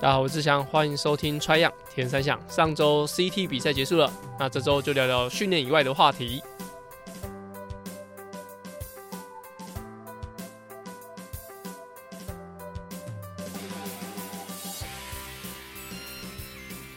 大家好，我是志祥，欢迎收听 Try 样铁人三项。上周 CT 比赛结束了，那这周就聊聊训练以外的话题。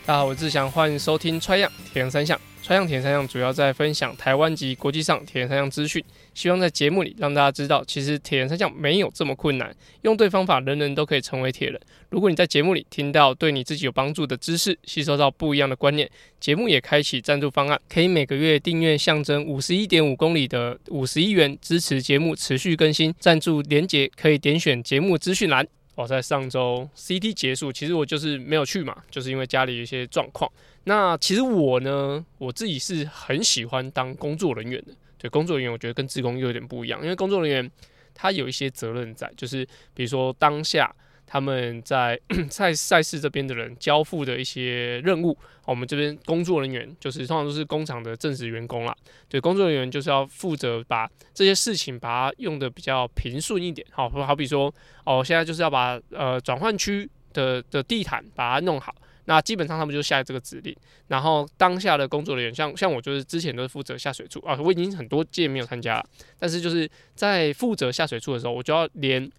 大家好，我是志祥，欢迎收听 Try 样铁人三项。Try 样铁人三项主要在分享台湾及国际上铁人三项资讯。希望在节目里让大家知道，其实铁人三项没有这么困难，用对方法，人人都可以成为铁人。如果你在节目里听到对你自己有帮助的知识，吸收到不一样的观念，节目也开启赞助方案，可以每个月订阅象征五十一点五公里的五十一元，支持节目持续更新。赞助连结可以点选节目资讯栏。我，在上周 CT 结束，其实我就是没有去嘛，就是因为家里一些状况。那其实我呢，我自己是很喜欢当工作人员的。对，工作人员，我觉得跟职工又有点不一样，因为工作人员他有一些责任在，就是比如说当下他们在 赛赛事这边的人交付的一些任务，我们这边工作人员就是通常都是工厂的正式员工啦。对，工作人员就是要负责把这些事情把它用得比较平顺一点，好，好比说哦，现在就是要把呃转换区的的地毯把它弄好。那基本上他们就下这个指令，然后当下的工作人员，像像我就是之前都是负责下水处啊，我已经很多届没有参加了，但是就是在负责下水处的时候，我就要连，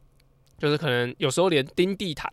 就是可能有时候连钉地毯，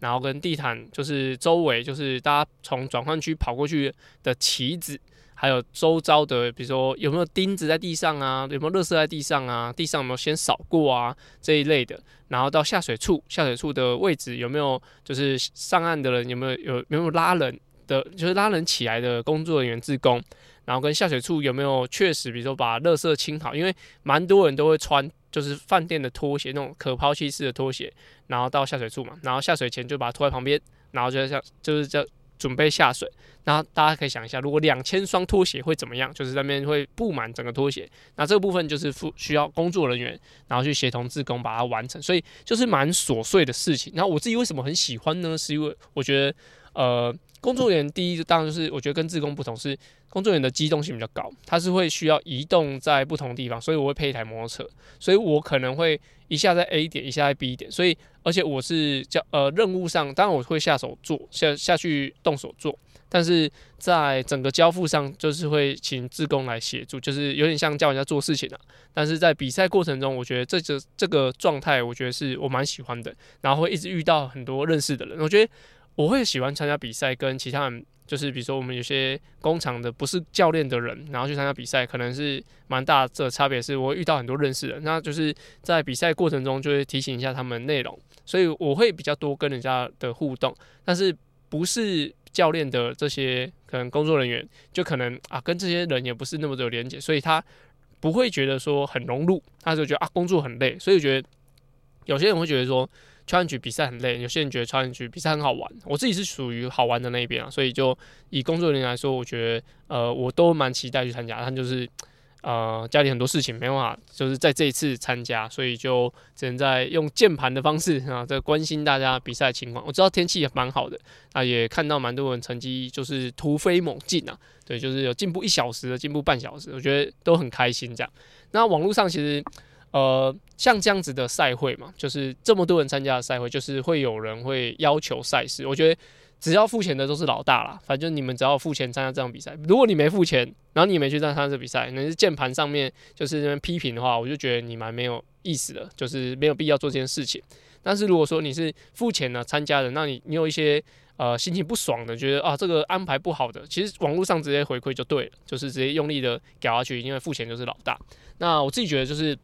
然后跟地毯就是周围就是大家从转换区跑过去的旗子。还有周遭的，比如说有没有钉子在地上啊，有没有垃圾在地上啊，地上有没有先扫过啊这一类的，然后到下水处，下水处的位置有没有就是上岸的人有没有有有没有拉人的，就是拉人起来的工作人员自工，然后跟下水处有没有确实，比如说把垃圾清好，因为蛮多人都会穿就是饭店的拖鞋那种可抛弃式的拖鞋，然后到下水处嘛，然后下水前就把它拖在旁边，然后就像就是这。准备下水，然后大家可以想一下，如果两千双拖鞋会怎么样？就是那边会布满整个拖鞋。那这个部分就是需要工作人员，然后去协同自工把它完成。所以就是蛮琐碎的事情。然后我自己为什么很喜欢呢？是因为我觉得，呃，工作人员第一当然就是我觉得跟志工不同，是工作人员的机动性比较高，它是会需要移动在不同地方，所以我会配一台摩托车，所以我可能会一下在 A 点，一下在 B 点，所以。而且我是叫呃任务上，当然我会下手做下下去动手做，但是在整个交付上就是会请志工来协助，就是有点像叫人家做事情啊。但是在比赛过程中，我觉得这个这个状态，我觉得是我蛮喜欢的。然后会一直遇到很多认识的人，我觉得我会喜欢参加比赛，跟其他人。就是比如说，我们有些工厂的不是教练的人，然后去参加比赛，可能是蛮大的。差别是我遇到很多认识的，那就是在比赛过程中就会提醒一下他们内容，所以我会比较多跟人家的互动。但是不是教练的这些可能工作人员，就可能啊跟这些人也不是那么的有连接，所以他不会觉得说很融入，他就觉得啊工作很累，所以我觉得有些人会觉得说。穿拳曲比赛很累，有些人觉得穿拳曲比赛很好玩。我自己是属于好玩的那一边啊，所以就以工作人员来说，我觉得呃我都蛮期待去参加。但就是呃家里很多事情没办法，就是在这一次参加，所以就只能在用键盘的方式啊在关心大家比赛情况。我知道天气也蛮好的啊，也看到蛮多人成绩就是突飞猛进啊，对，就是有进步一小时的，进步半小时，我觉得都很开心这样。那网络上其实。呃，像这样子的赛会嘛，就是这么多人参加的赛会，就是会有人会要求赛事。我觉得只要付钱的都是老大啦，反正你们只要付钱参加这场比赛。如果你没付钱，然后你没去参加这比赛，那是键盘上面就是那边批评的话，我就觉得你蛮没有意思的，就是没有必要做这件事情。但是如果说你是付钱呢参加的，那你你有一些呃心情不爽的，觉得啊这个安排不好的，其实网络上直接回馈就对了，就是直接用力的搞下去，因为付钱就是老大。那我自己觉得就是。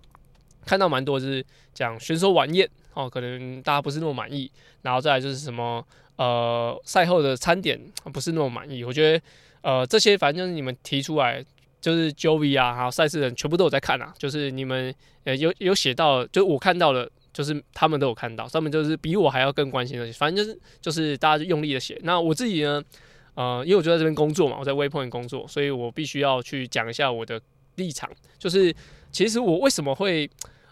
看到蛮多就是讲选手晚宴哦，可能大家不是那么满意，然后再来就是什么呃赛后的餐点不是那么满意。我觉得呃这些反正就是你们提出来，就是 j o v 啊，还有赛事人全部都有在看啊，就是你们呃有有写到，就我看到了，就是他们都有看到，上面就是比我还要更关心的，反正就是就是大家就用力的写。那我自己呢，呃，因为我就在这边工作嘛，我在 Waypoint 工作，所以我必须要去讲一下我的立场，就是其实我为什么会。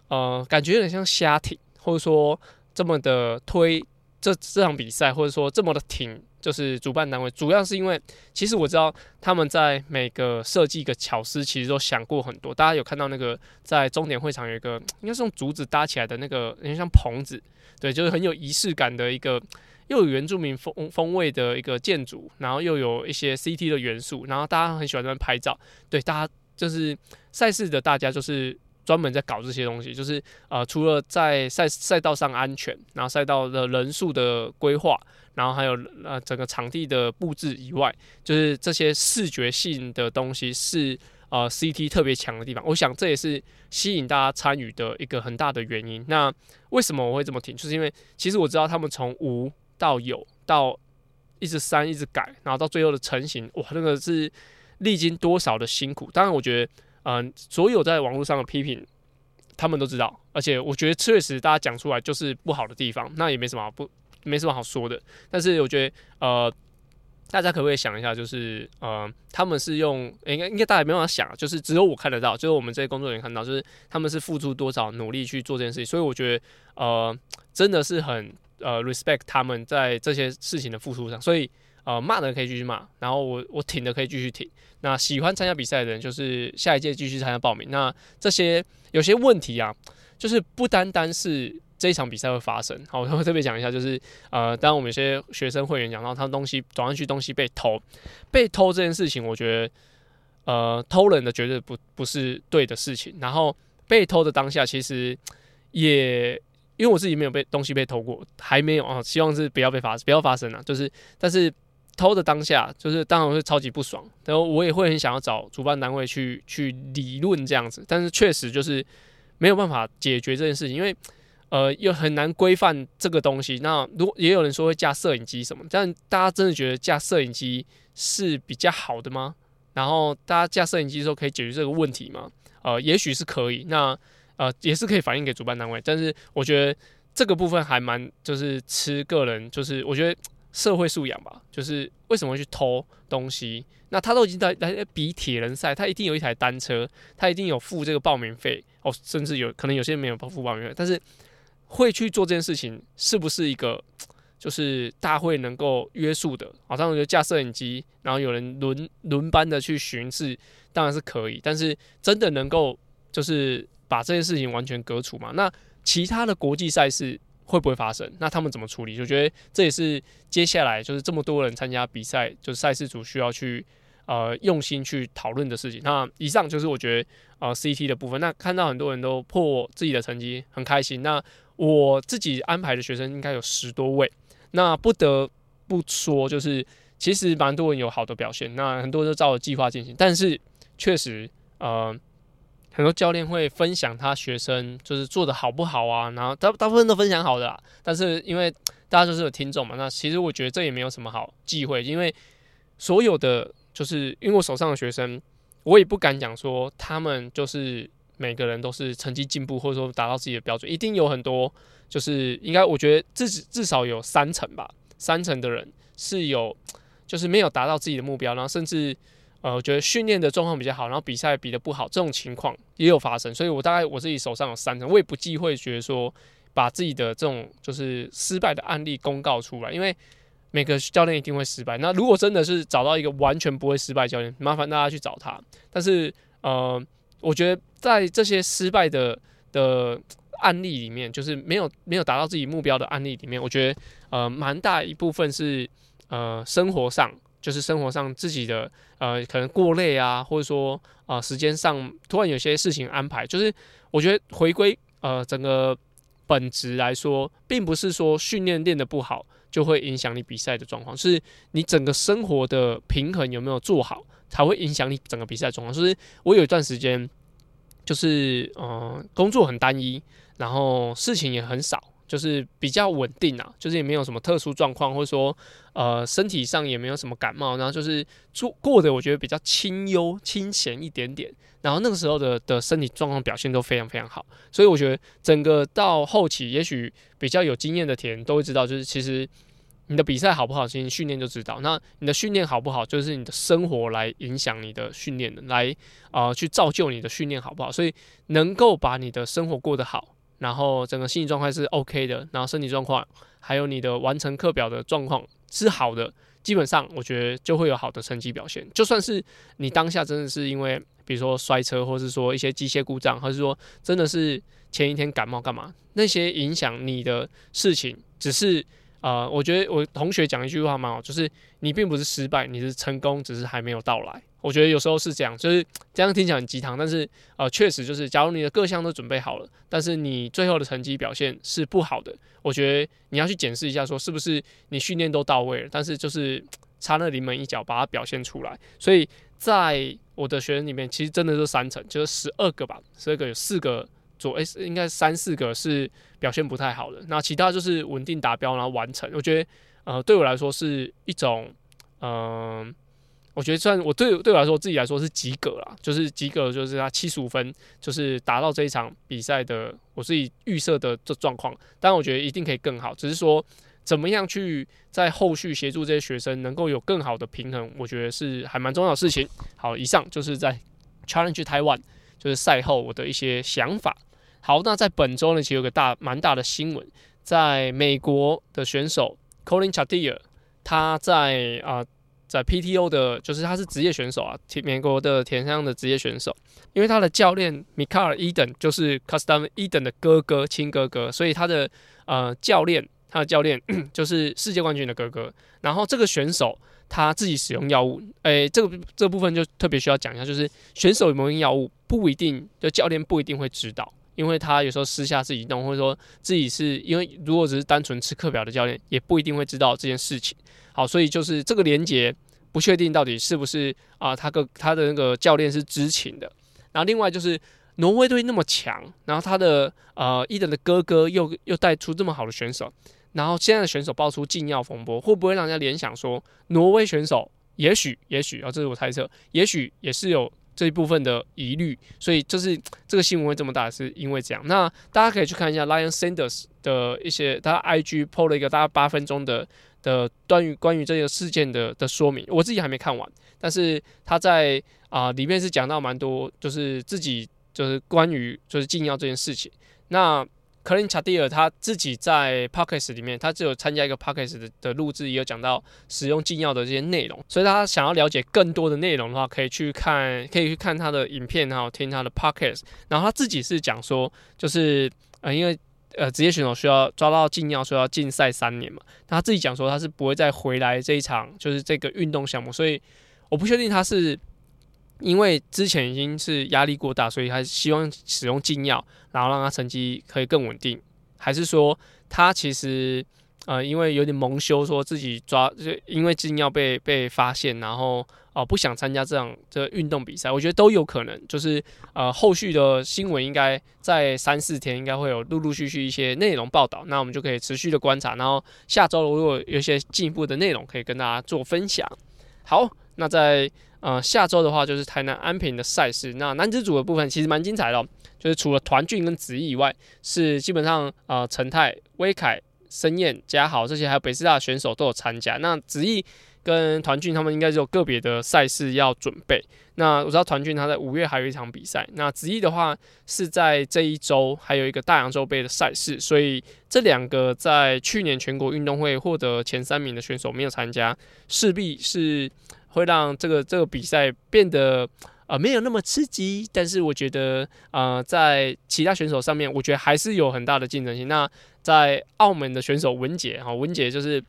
呃，感觉有点像瞎挺，或者说这么的推这这场比赛，或者说这么的挺，就是主办单位，主要是因为其实我知道他们在每个设计一个巧思，其实都想过很多。大家有看到那个在终点会场有一个应该是用竹子搭起来的那个，有点像棚子，对，就是很有仪式感的一个又有原住民风风味的一个建筑，然后又有一些 CT 的元素，然后大家很喜欢在那拍照。对，大家就是赛事的大家就是专门在搞这些东西，就是呃，除了在赛赛道上安全，然后赛道的人数的规划，然后还有呃整个场地的布置以外，就是这些视觉性的东西是。呃，CT 特别强的地方，我想这也是吸引大家参与的一个很大的原因。那为什么我会这么听？就是因为其实我知道他们从无到有，到一直删一直改，然后到最后的成型，哇，那个是历经多少的辛苦。当然，我觉得，嗯、所有在网络上的批评，他们都知道，而且我觉得确实大家讲出来就是不好的地方，那也没什么不没什么好说的。但是我觉得，呃。大家可不可以想一下，就是呃，他们是用应该应该大家没办法想，就是只有我看得到，就是我们这些工作人员看到，就是他们是付出多少努力去做这件事情，所以我觉得呃，真的是很呃 respect 他们在这些事情的付出上，所以呃骂的可以继续骂，然后我我挺的可以继续挺，那喜欢参加比赛的人就是下一届继续参加报名，那这些有些问题啊，就是不单单是。这一场比赛会发生，好，我会特别讲一下，就是呃，当我们有些学生会员讲到他东西转上去东西被偷，被偷这件事情，我觉得呃，偷人的绝对不不是对的事情。然后被偷的当下，其实也因为我自己没有被东西被偷过，还没有啊，希望是不要被发不要发生啊。就是但是偷的当下，就是当然会超级不爽，然后我也会很想要找主办单位去去理论这样子，但是确实就是没有办法解决这件事情，因为。呃，又很难规范这个东西。那如也有人说会架摄影机什么，但大家真的觉得架摄影机是比较好的吗？然后大家架摄影机的时候可以解决这个问题吗？呃，也许是可以。那呃，也是可以反映给主办单位。但是我觉得这个部分还蛮就是吃个人，就是我觉得社会素养吧。就是为什么去偷东西？那他都已经在来比铁人赛，他一定有一台单车，他一定有付这个报名费哦，甚至有可能有些人没有付报名费，但是。会去做这件事情，是不是一个就是大会能够约束的？好像我觉得架摄影机，然后有人轮轮班的去巡视，当然是可以。但是真的能够就是把这件事情完全革除吗？那其他的国际赛事会不会发生？那他们怎么处理？就觉得这也是接下来就是这么多人参加比赛，就是赛事组需要去呃用心去讨论的事情。那以上就是我觉得呃 CT 的部分。那看到很多人都破自己的成绩，很开心。那我自己安排的学生应该有十多位，那不得不说，就是其实蛮多人有好的表现，那很多人都照着计划进行，但是确实，呃，很多教练会分享他学生就是做的好不好啊，然后大大部分都分享好的啦，但是因为大家都是有听众嘛，那其实我觉得这也没有什么好忌讳，因为所有的就是因为我手上的学生，我也不敢讲说他们就是。每个人都是成绩进步，或者说达到自己的标准，一定有很多，就是应该我觉得至至少有三成吧，三成的人是有，就是没有达到自己的目标，然后甚至呃，我觉得训练的状况比较好，然后比赛比的不好，这种情况也有发生。所以我大概我自己手上有三成，我也不忌讳，觉得说把自己的这种就是失败的案例公告出来，因为每个教练一定会失败。那如果真的是找到一个完全不会失败教练，麻烦大家去找他。但是呃。我觉得在这些失败的的案例里面，就是没有没有达到自己目标的案例里面，我觉得呃蛮大一部分是呃生活上，就是生活上自己的呃可能过累啊，或者说啊、呃、时间上突然有些事情安排，就是我觉得回归呃整个本质来说，并不是说训练练得不好就会影响你比赛的状况，是你整个生活的平衡有没有做好。才会影响你整个比赛状况。就是我有一段时间，就是嗯、工作很单一，然后事情也很少，就是比较稳定啊，就是也没有什么特殊状况，或者说呃身体上也没有什么感冒，然后就是做过得我觉得比较清幽清闲一点点。然后那个时候的的身体状况表现都非常非常好，所以我觉得整个到后期，也许比较有经验的铁人都会知道，就是其实。你的比赛好不好，其实训练就知道。那你的训练好不好，就是你的生活来影响你的训练的，来啊、去造就你的训练好不好。所以能够把你的生活过得好，然后整个心理状态是 OK 的，然后身体状况还有你的完成课表的状况是好的，基本上我觉得就会有好的成绩表现。就算是你当下真的是因为比如说摔车，或是说一些机械故障，或是说真的是前一天感冒干嘛，那些影响你的事情只是。呃，我觉得我同学讲一句话蛮好，就是你并不是失败，你是成功，只是还没有到来。我觉得有时候是这样，就是这样听起来很鸡汤，但是呃，确实就是，假如你的各项都准备好了，但是你最后的成绩表现是不好的，我觉得你要去检视一下，说是不是你训练都到位了，但是就是差那临门一脚把它表现出来。所以在我的学生里面，其实真的是三成，就是十二个吧，十二个有四个。左诶，应该三四个是表现不太好的，那其他就是稳定达标，然后完成。我觉得，呃，对我来说是一种，嗯、我觉得算我对对我来说，自己来说是及格啦，就是及格，就是他七十五分，就是达到这一场比赛的我自己预设的这状况。当然，我觉得一定可以更好，只是说怎么样去在后续协助这些学生能够有更好的平衡，我觉得是还蛮重要的事情。好，以上就是在 Challenge Taiwan。就是赛后我的一些想法。好，那在本周呢，其实有个大蛮大的新闻，在美国的选手 Colin Chatier，他在啊、在 PTO 的，就是他是职业选手啊，美国的田中的职业选手，因为他的教练米卡尔伊登就是 Custom Eden 的哥哥亲哥哥，所以他的呃教练他的教练 就是世界冠军的哥哥。然后这个选手。他自己使用药物，诶、这个这部分就特别需要讲一下，就是选手有没有用药物，不一定，就教练不一定会知道，因为他有时候私下自己弄，或者说自己是因为如果只是单纯吃课表的教练，也不一定会知道这件事情。好，所以就是这个连结不确定到底是不是啊、他个他的那个教练是知情的。然后另外就是挪威队那么强，然后他的呃伊登的哥哥又又带出这么好的选手。然后现在的选手爆出禁药风波，会不会让人家联想说挪威选手也许也许啊，这是我猜测，也许也是有这一部分的疑虑，所以就是 这个新闻会这么大，是因为这样。那大家可以去看一下 Lion Sanders 的一些，他 IG PO 了一个大概八分钟的的关于关于这个事件的的说明，我自己还没看完，但是他在啊、里面是讲到蛮多，就是自己就是关于就是禁药这件事情，那。克林查蒂尔他自己在 Podcast 里面，他只有参加一个 Podcast 的的录制，也有讲到使用禁药的这些内容。所以他想要了解更多的内容的话，可以去看，可以去看他的影片，然后听他的 Podcast。然后他自己是讲说，就是呃，因为呃职业选手需要抓到禁药，需要禁赛三年嘛。他自己讲说他是不会再回来这一场，就是这个运动项目。所以我不确定他是。因为之前已经是压力过大，所以他希望使用禁药，然后让他成绩可以更稳定，还是说他其实呃因为有点蒙羞，说自己抓就因为禁药被被发现，然后哦、呃、不想参加这样这运动比赛，我觉得都有可能。就是呃后续的新闻应该在三四天应该会有陆陆续续一些内容报道，那我们就可以持续的观察，然后下周如果有一些进一步的内容可以跟大家做分享。好，那在。呃，下周的话就是台南安平的赛事。那男子组的部分其实蛮精彩的，就是除了团俊跟子毅以外，是基本上呃陈泰、威凯、申燕、嘉豪这些还有北师大的选手都有参加。那子毅跟团俊他们应该是有个别的赛事要准备。那我知道团俊他在五月还有一场比赛。那子毅的话是在这一周还有一个大洋洲杯的赛事，所以这两个在去年全国运动会获得前三名的选手没有参加，势必是。会让这个这个比赛变得呃没有那么刺激，但是我觉得呃在其他选手上面，我觉得还是有很大的竞争性。那在澳门的选手文杰哈，文杰就是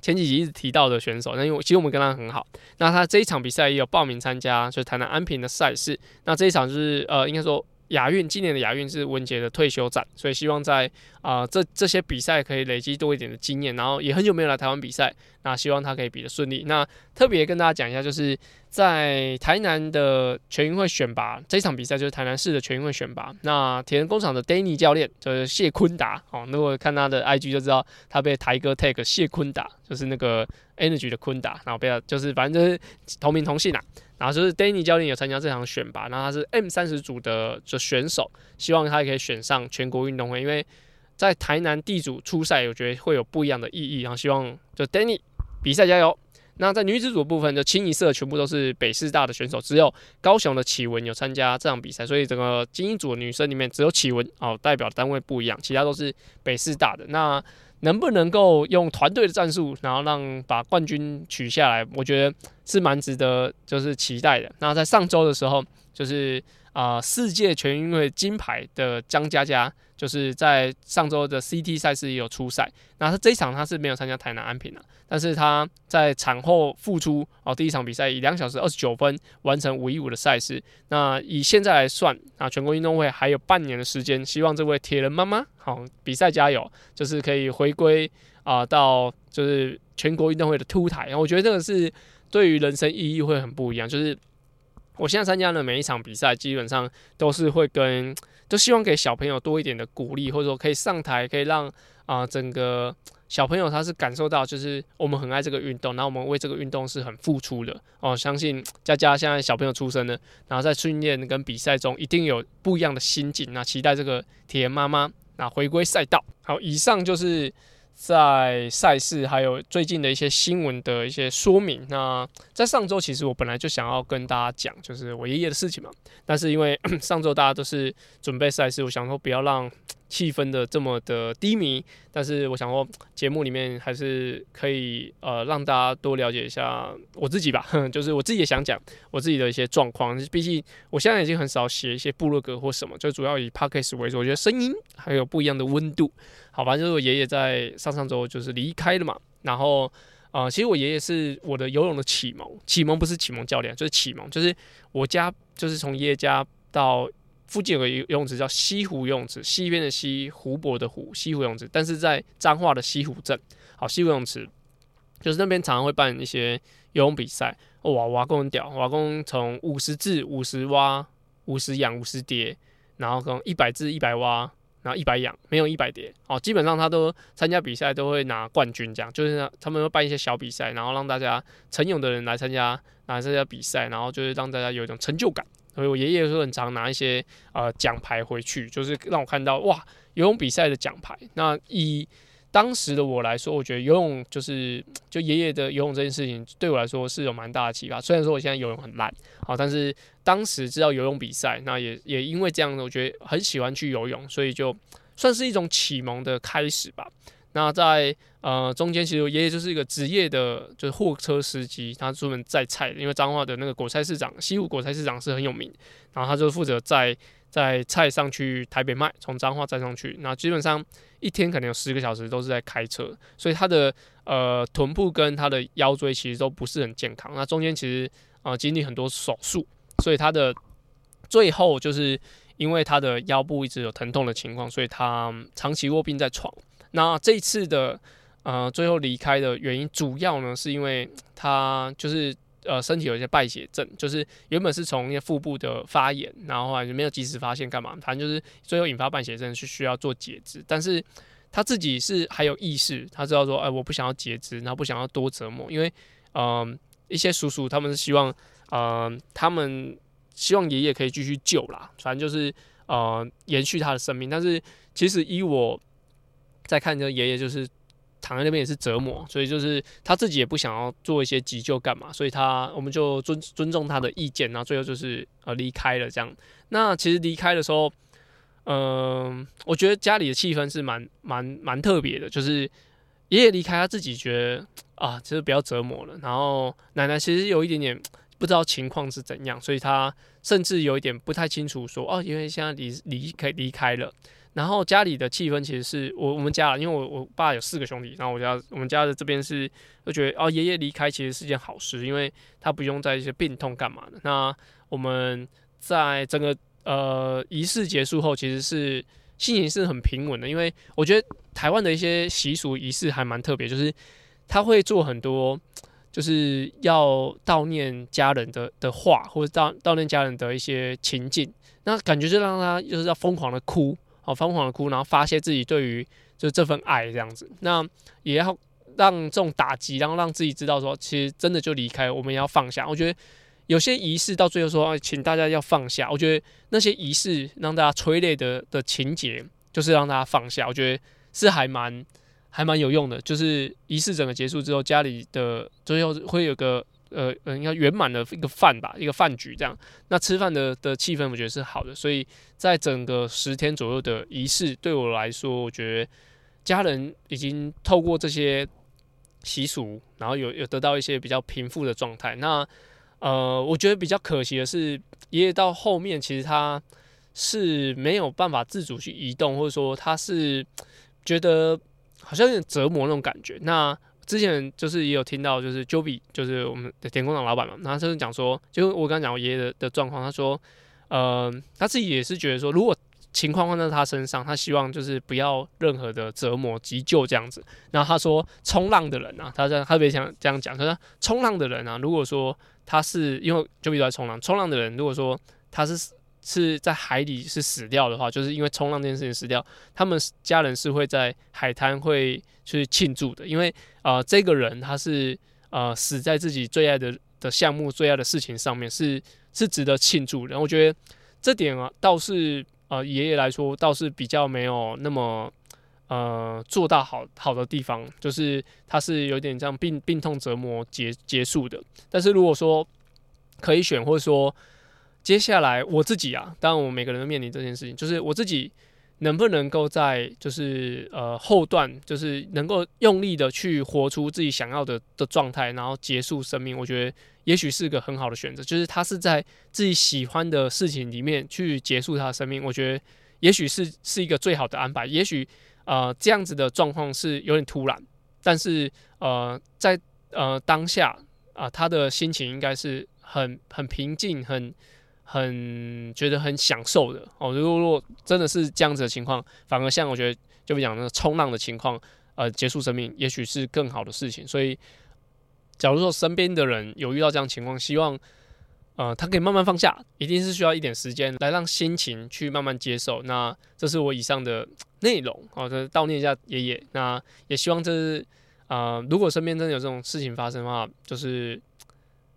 前几集一直提到的选手，那因为其实我们跟他很好，那他这一场比赛也有报名参加，就是台南安平的赛事。那这一场就是呃应该说。亚运今年的亚运是文杰的退休战，所以希望在啊、这这些比赛可以累积多一点的经验，然后也很久没有来台湾比赛，那希望他可以比得顺利。那特别跟大家讲一下，就是在台南的全运会选拔这场比赛，就是台南市的全运会选拔。那铁人工厂的 Danny 教练就是谢坤达哦，如果看他的 IG 就知道他被台哥 tag 谢坤达，就是那个 Energy 的坤达，然后不要就是反正就是同名同姓啊。然后就是 Danny 教练有参加这场选拔，然后他是 M 三十组的就选手，希望他也可以选上全国运动会，因为在台南地主初赛，我觉得会有不一样的意义。然后希望就 Danny 比赛加油。那在女子组部分，就清一色全部都是北师大的选手，只有高雄的启文有参加这场比赛，所以整个精英组的女生里面只有启文哦，代表的单位不一样，其他都是北师大的。那能不能够用团队的战术，然后让把冠军取下来？我觉得是蛮值得，就是期待的。那在上周的时候，就是啊、世界全运会金牌的张嘉佳就是在上周的 CT 赛事也有出赛。那他这一场他是没有参加台南安平的，但是他在产后复出哦，第一场比赛以两小时二十九分完成五一五的赛事。那以现在来算啊，全国运动会还有半年的时间，希望这位铁人妈妈好比赛加油，就是可以回归啊到就是全国运动会的凸台。我觉得这个是对于人生意义会很不一样，就是。我现在参加的每一场比赛，基本上都是会跟，都希望给小朋友多一点的鼓励，或者说可以上台，可以让啊、整个小朋友他是感受到，就是我们很爱这个运动，然后我们为这个运动是很付出的哦。相信佳佳现在小朋友出生了，然后在训练跟比赛中一定有不一样的心境，那期待这个铁妈妈那回归赛道。好，以上就是。在赛事还有最近的一些新闻的一些说明。那在上周，其实我本来就想要跟大家讲，就是我爷爷的事情嘛。但是因为 上周大家都是准备赛事，我想说不要让。气氛的这么的低迷，但是我想说，节目里面还是可以呃让大家多了解一下我自己吧，就是我自己也想讲我自己的一些状况。毕竟我现在已经很少写一些部落格或什么，就主要以 Podcast 为主。我觉得声音还有不一样的温度。好吧，就是我爷爷在上上周就是离开了嘛，然后呃，其实我爷爷是我的游泳的启蒙，启蒙不是启蒙教练，就是启蒙，就是我家就是从爷爷家到。附近有个游泳池叫西湖游泳池，西边的西，湖泊的湖，西湖游泳池。但是在彰化的西湖镇，好，西湖游泳池就是那边常常会办一些游泳比赛。哇，我阿公很屌，我阿公从五十至、五十蛙、五十仰、五十蝶，然后从一百自、一百蛙，然后一百仰，没有一百蝶。哦，基本上他都参加比赛都会拿冠军，这样就是他们会办一些小比赛，然后让大家晨泳的人来参加来参加比赛，然后就是让大家有一种成就感。所以我爷爷会很常拿一些呃奖牌回去，就是让我看到哇游泳比赛的奖牌。那以当时的我来说，我觉得游泳就是就爷爷的游泳这件事情对我来说是有蛮大的启发。虽然说我现在游泳很烂，好，但是当时知道游泳比赛，那也也因为这样，我觉得很喜欢去游泳，所以就算是一种启蒙的开始吧。那在呃中间，其实爷爷就是一个职业的，就是货车司机，他专门载菜，因为彰化的那个果菜市场，西湖果菜市场是很有名，然后他就负责载载菜上去台北卖，从彰化载上去，那基本上一天可能有十个小时都是在开车，所以他的呃臀部跟他的腰椎其实都不是很健康，那中间其实呃经历很多手术，所以他的最后就是因为他的腰部一直有疼痛的情况，所以他长期卧病在床。那这次的呃最后离开的原因，主要呢是因为他就是呃身体有一些败血症，就是原本是从一些腹部的发炎，然后后来就没有及时发现干嘛，反正就是最后引发败血症是需要做截肢，但是他自己是还有意识，他知道说哎、我不想要截肢，然后不想要多折磨，因为嗯、一些叔叔他们是希望呃他们希望爷爷可以继续救啦，反正就是呃延续他的生命，但是其实以我。再看着爷爷就是躺在那边也是折磨，所以就是他自己也不想要做一些急救干嘛，所以他我们就尊尊重他的意见，然后最后就是呃离开了这样。那其实离开的时候，嗯、我觉得家里的气氛是蛮蛮蛮特别的，就是爷爷离开他自己觉得啊，其实不要折磨了，然后奶奶其实有一点点不知道情况是怎样，所以他甚至有一点不太清楚说哦，因为现在离离开离开了。然后家里的气氛其实是我我们家，因为我我爸有四个兄弟，然后我家我们家的这边是就觉得哦，爷爷离开其实是件好事，因为他不用在一些病痛干嘛的。那我们在整个呃仪式结束后，其实是心情是很平稳的，因为我觉得台湾的一些习俗仪式还蛮特别，就是他会做很多就是要悼念家人的的话，或者悼悼念家人的一些情境，那感觉就让他就是要疯狂的哭。好，疯狂的哭，然后发泄自己对于就这份爱这样子。那也要让这种打击，然后让自己知道说，其实真的就离开，我们也要放下。我觉得有些仪式到最后说，请大家要放下。我觉得那些仪式让大家催泪的的情节，就是让大家放下。我觉得是还蛮还蛮有用的。就是仪式整个结束之后，家里的最后会有个。呃呃，应该圆满的一个饭吧，一个饭局这样。那吃饭的的气氛，我觉得是好的。所以在整个十天左右的仪式，对我来说，我觉得家人已经透过这些习俗，然后有有得到一些比较平复的状态。那呃，我觉得比较可惜的是，爷爷到后面其实他是没有办法自主去移动，或者说他是觉得好像有点折磨那种感觉。那之前就是也有听到，就是 Joby，就是我们的田工厂老板嘛，他就是讲说，就我刚刚讲我爷爷的的状况，他说，呃，他自己也是觉得说，如果情况放在他身上，他希望就是不要任何的折磨急救这样子。然后他说，冲浪的人啊，他在特别想这样讲，他说冲浪的人啊，如果说他是因为 Joby 在冲浪，冲浪的人如果说他是是在海里是死掉的话，就是因为冲浪这件事情死掉，他们家人是会在海滩会去庆祝的，因为。啊、呃，这个人他是呃死在自己最爱的的项目、最爱的事情上面，是是值得庆祝的。然后我觉得这点啊，倒是呃爷爷来说倒是比较没有那么呃做到好好的地方，就是他是有点这样病病痛折磨结结束的。但是如果说可以选，或者说接下来我自己啊，当然我们每个人都面临这件事情，就是我自己。能不能够在就是呃后段，就是能够用力的去活出自己想要的的状态，然后结束生命，我觉得也许是个很好的选择。就是他是在自己喜欢的事情里面去结束他的生命，我觉得也许是是一个最好的安排。也许呃这样子的状况是有点突然，但是呃在呃当下啊、他的心情应该是很很平静，很。很觉得很享受的哦。如果如果真的是这样子的情况，反而像我觉得就比讲那个冲浪的情况，呃，结束生命也许是更好的事情。所以，假如说身边的人有遇到这样情况，希望呃他可以慢慢放下，一定是需要一点时间来让心情去慢慢接受。那这是我以上的内容哦，就是悼念一下爷爷。那也希望这是啊、呃，如果身边真的有这种事情发生的话，就是。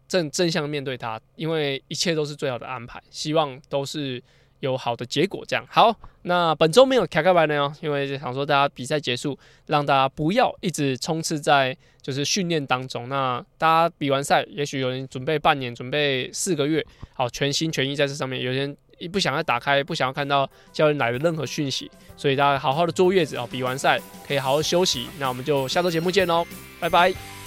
正正向面对它，因为一切都是最好的安排，希望都是有好的结果。这样好，那本周没有卡卡白呢，因为想说大家比赛结束，让大家不要一直冲刺在就是训练当中。那大家比完赛，也许有人准备半年，准备四个月，好，全心全意在这上面。有些人不想要打开，不想要看到教练来的任何讯息，所以大家好好的坐月子啊，比完赛可以好好休息。那我们就下周节目见喽，拜拜。